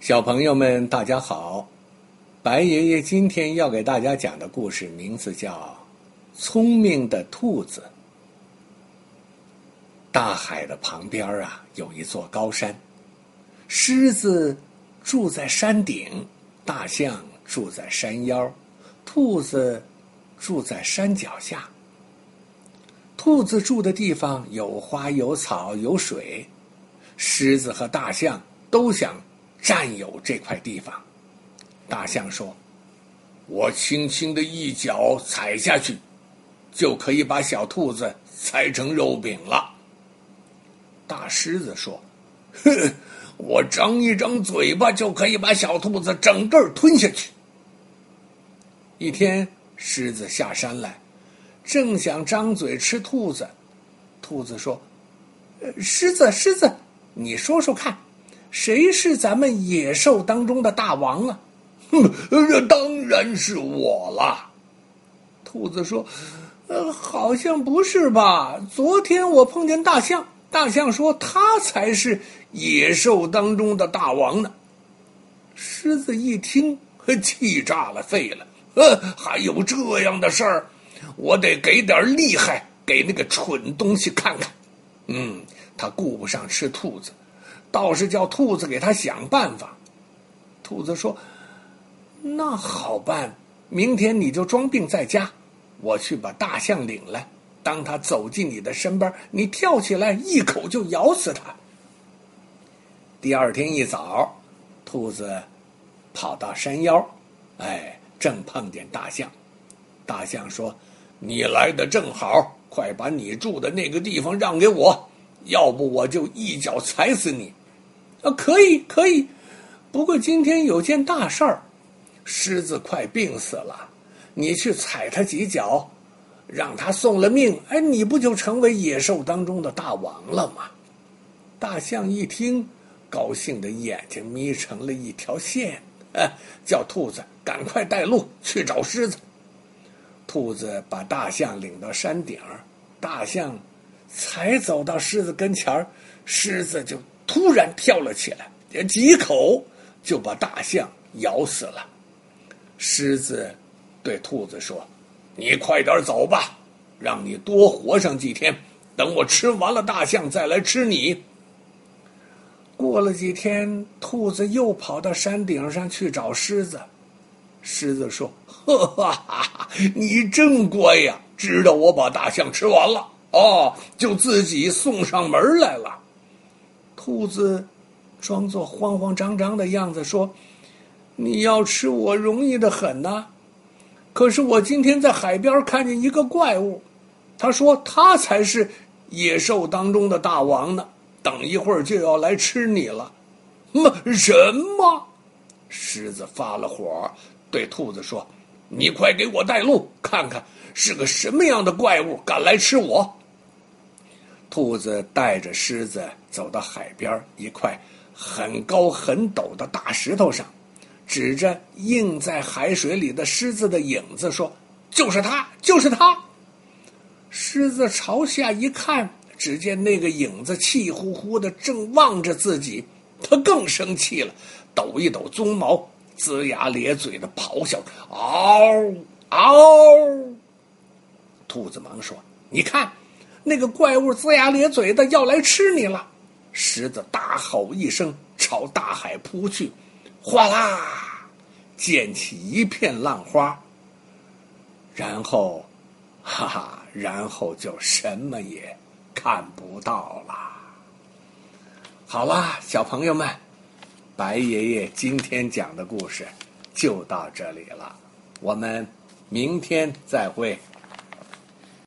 小朋友们，大家好！白爷爷今天要给大家讲的故事名字叫《聪明的兔子》。大海的旁边啊，有一座高山，狮子住在山顶，大象住在山腰，兔子住在山脚下。兔子住的地方有花有草有水，狮子和大象都想。占有这块地方，大象说：“我轻轻的一脚踩下去，就可以把小兔子踩成肉饼了。”大狮子说：“哼，我张一张嘴巴就可以把小兔子整个吞下去。”一天，狮子下山来，正想张嘴吃兔子，兔子说：“狮子，狮子，你说说看。”谁是咱们野兽当中的大王啊？哼，当然是我了。兔子说：“呃，好像不是吧？昨天我碰见大象，大象说他才是野兽当中的大王呢。”狮子一听，气炸了肺了。呃，还有这样的事儿？我得给点厉害给那个蠢东西看看。嗯，他顾不上吃兔子。倒是叫兔子给他想办法。兔子说：“那好办，明天你就装病在家，我去把大象领来。当他走进你的身边，你跳起来一口就咬死他。”第二天一早，兔子跑到山腰，哎，正碰见大象。大象说：“你来的正好，快把你住的那个地方让给我，要不我就一脚踩死你。”啊，可以可以，不过今天有件大事儿，狮子快病死了，你去踩它几脚，让它送了命，哎，你不就成为野兽当中的大王了吗？大象一听，高兴的眼睛眯成了一条线，哎，叫兔子赶快带路去找狮子。兔子把大象领到山顶儿，大象才走到狮子跟前儿，狮子就。突然跳了起来，几口就把大象咬死了。狮子对兔子说：“你快点走吧，让你多活上几天。等我吃完了大象，再来吃你。”过了几天，兔子又跑到山顶上去找狮子。狮子说：“哈哈，你真乖呀，知道我把大象吃完了，哦，就自己送上门来了。”兔子装作慌慌张张的样子说：“你要吃我容易的很呐，可是我今天在海边看见一个怪物，他说他才是野兽当中的大王呢，等一会儿就要来吃你了。”么什么？狮子发了火，对兔子说：“你快给我带路，看看是个什么样的怪物敢来吃我。”兔子带着狮子走到海边一块很高很陡的大石头上，指着映在海水里的狮子的影子说：“就是他，就是他。”狮子朝下一看，只见那个影子气呼呼的正望着自己，他更生气了，抖一抖鬃毛，龇牙咧嘴的咆哮：“嗷嗷！”兔子忙说：“你看。”那个怪物龇牙咧嘴的要来吃你了，狮子大吼一声，朝大海扑去，哗啦，溅起一片浪花。然后，哈哈，然后就什么也看不到了。好啦，小朋友们，白爷爷今天讲的故事就到这里了，我们明天再会。